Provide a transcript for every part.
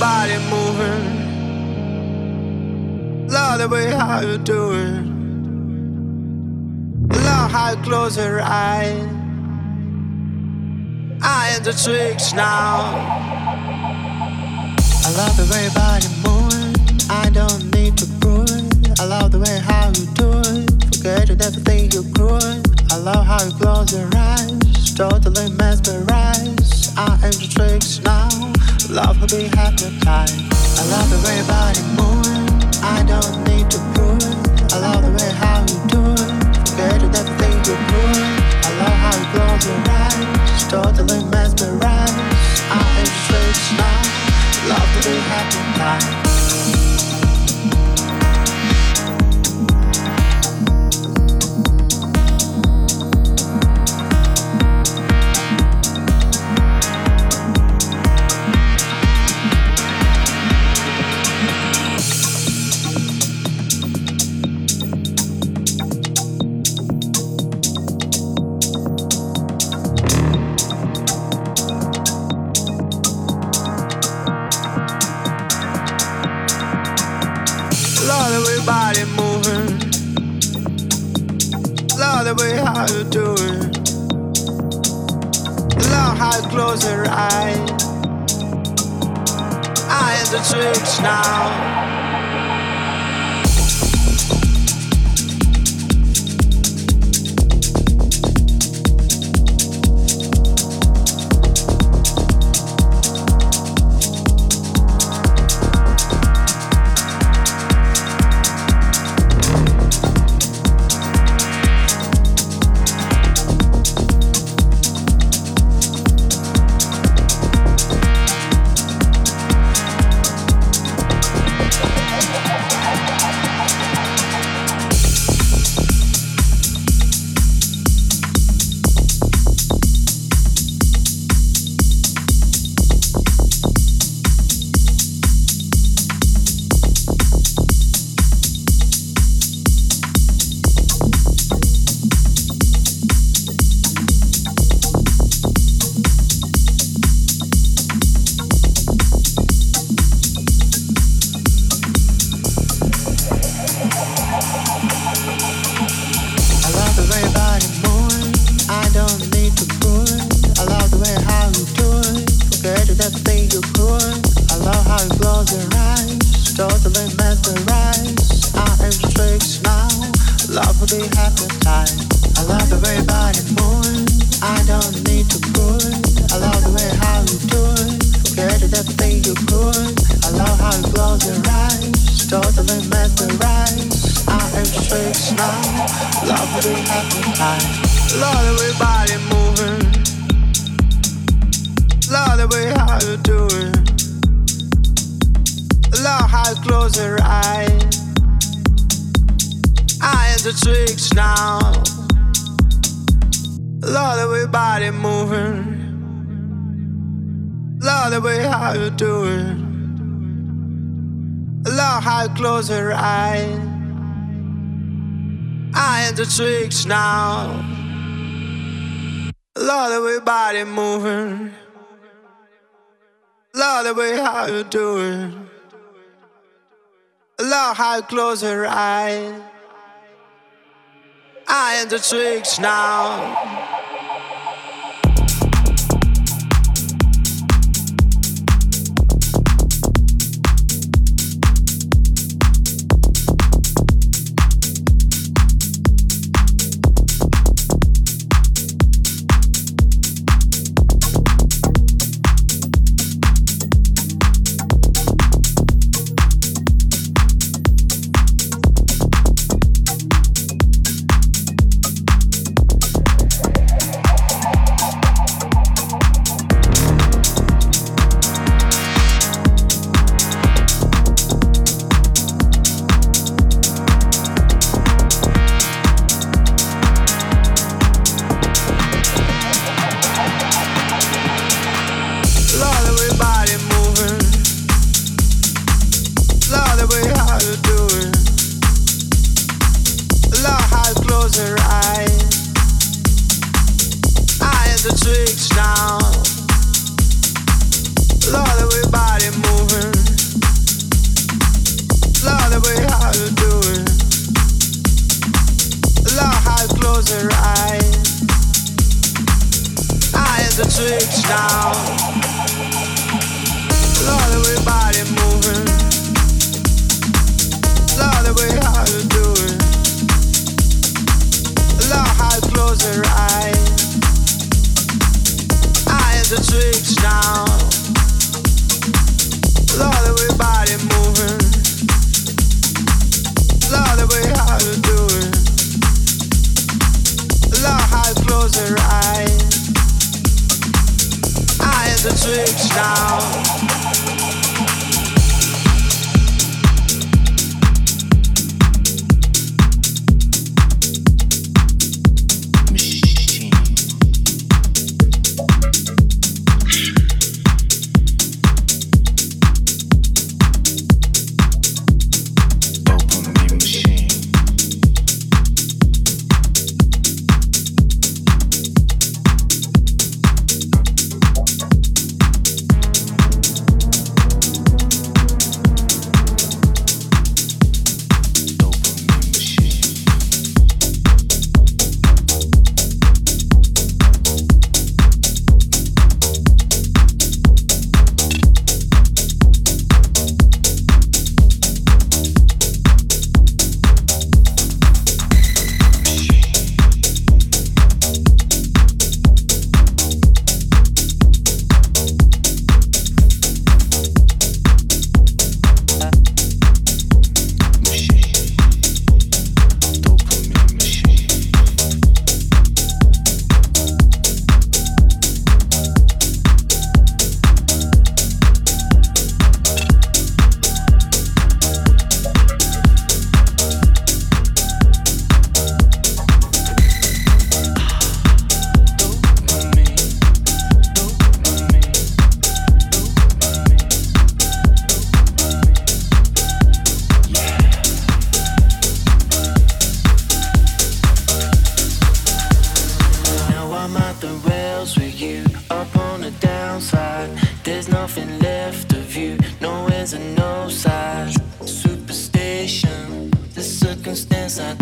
body moving. Love the way how you do it. Love how you close your eyes. I am the tricks now. I love the way your body moving. I don't need to prove it. I love the way how you do it. Forget to never think you're cruel. I love how you close your eyes. Totally mesmerized. I am the tricks now. Love will be hypnotized. I love the way your body moving. I don't need to prove. I love the way how you do it. Forget it, everything you do I love how you close your eyes. Totally mesmerized. I am the tricks now. Love will be hypnotized. Tricks now. Love the way body moving. Love the way how you do it. Love how you close your eyes. I am the tricks now. down. there's a no side superstition. The circumstance I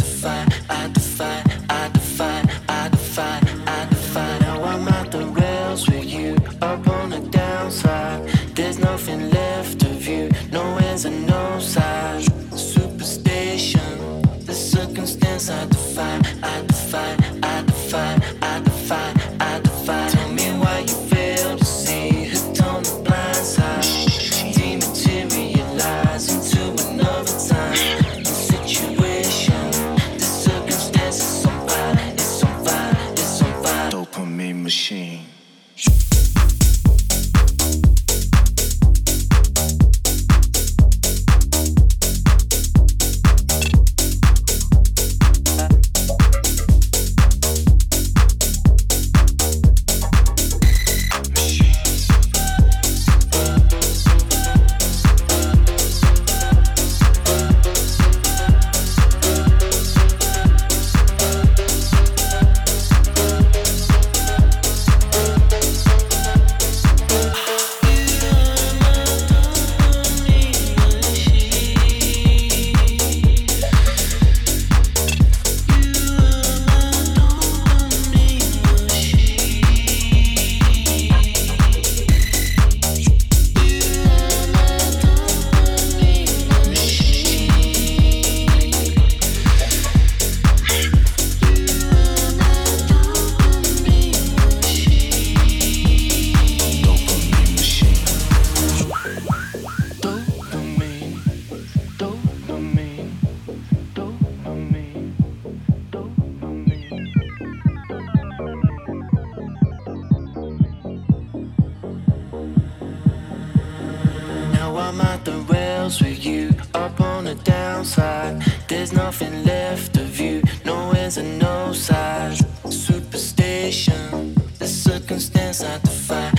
I'm at the rails with you, up on the downside. There's nothing left of you, no ends and no sides. Superstition, the circumstance I defy.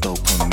Dopamine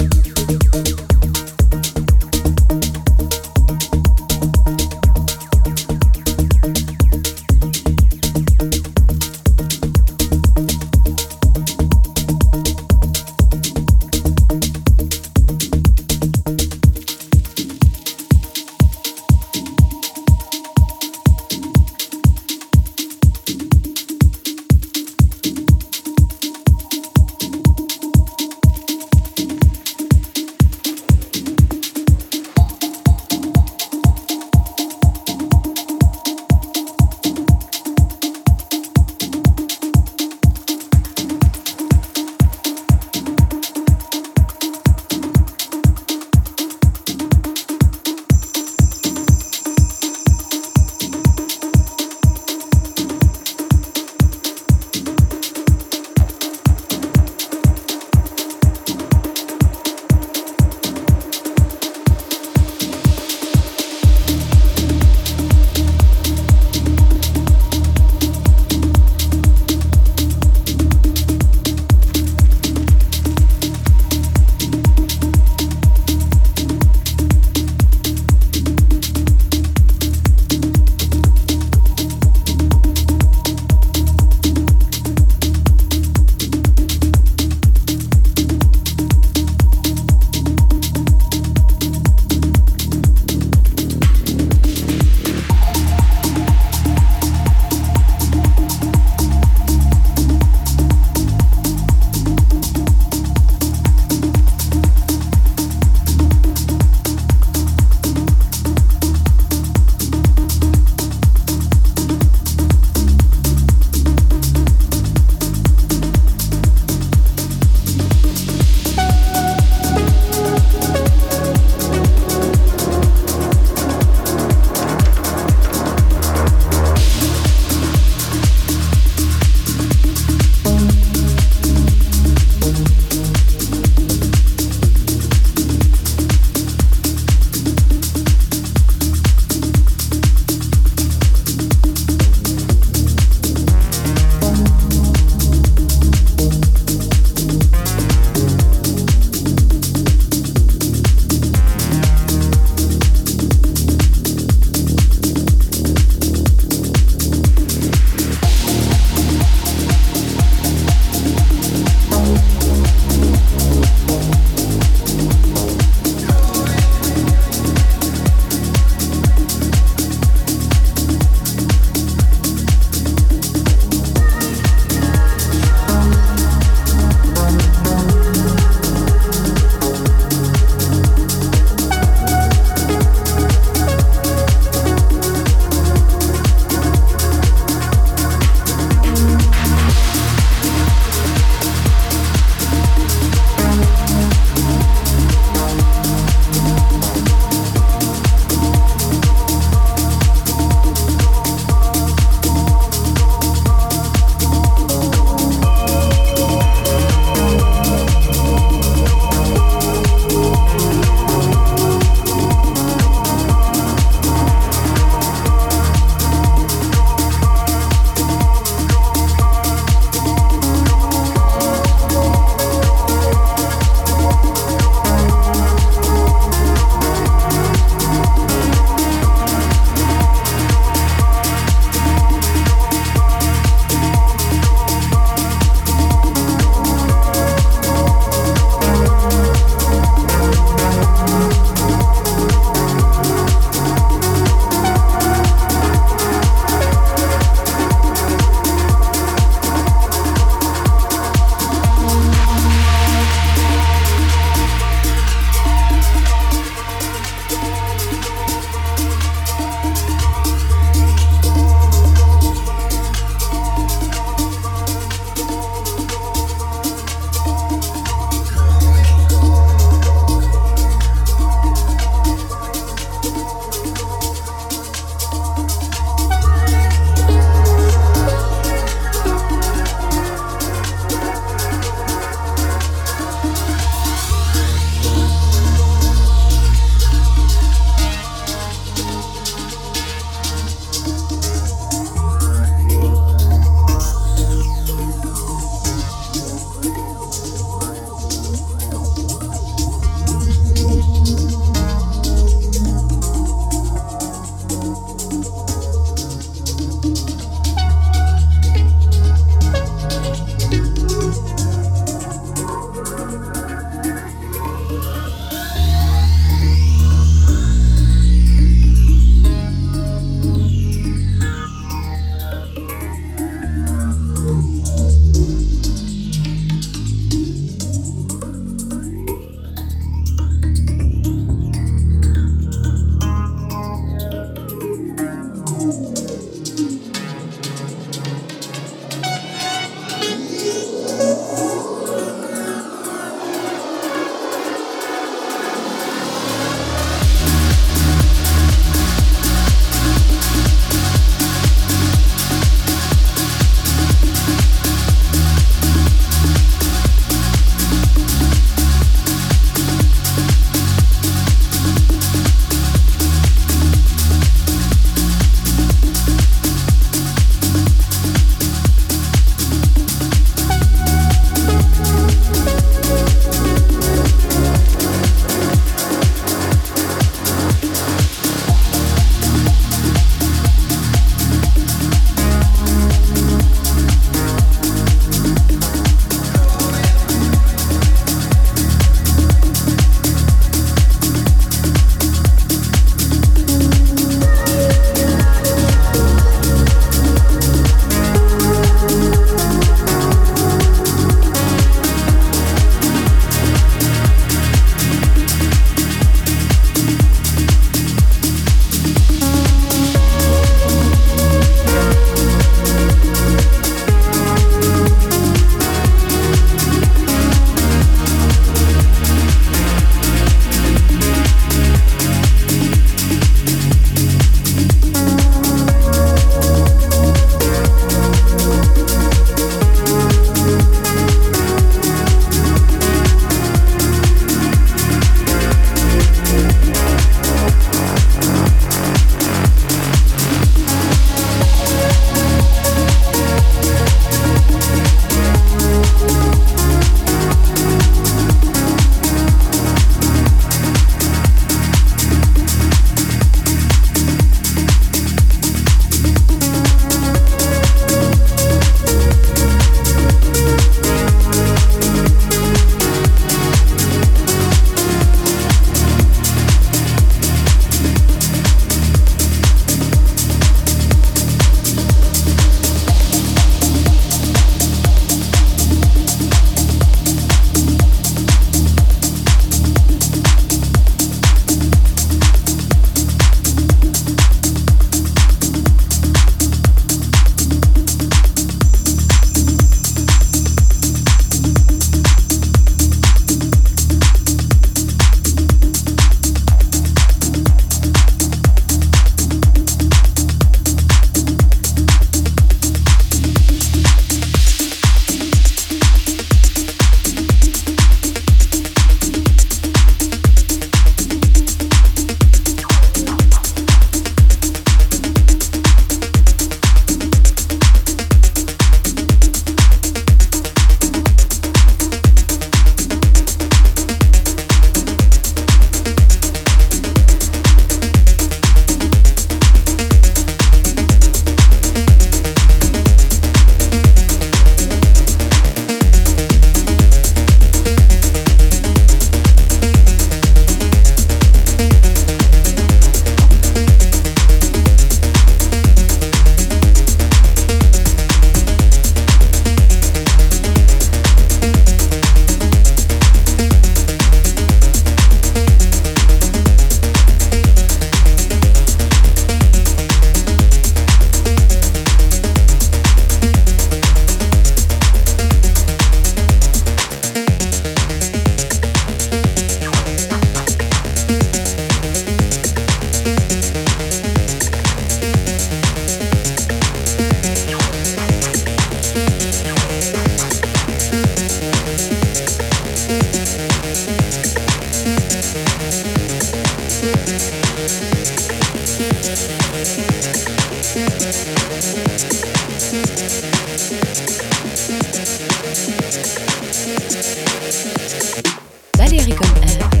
Valérie Comme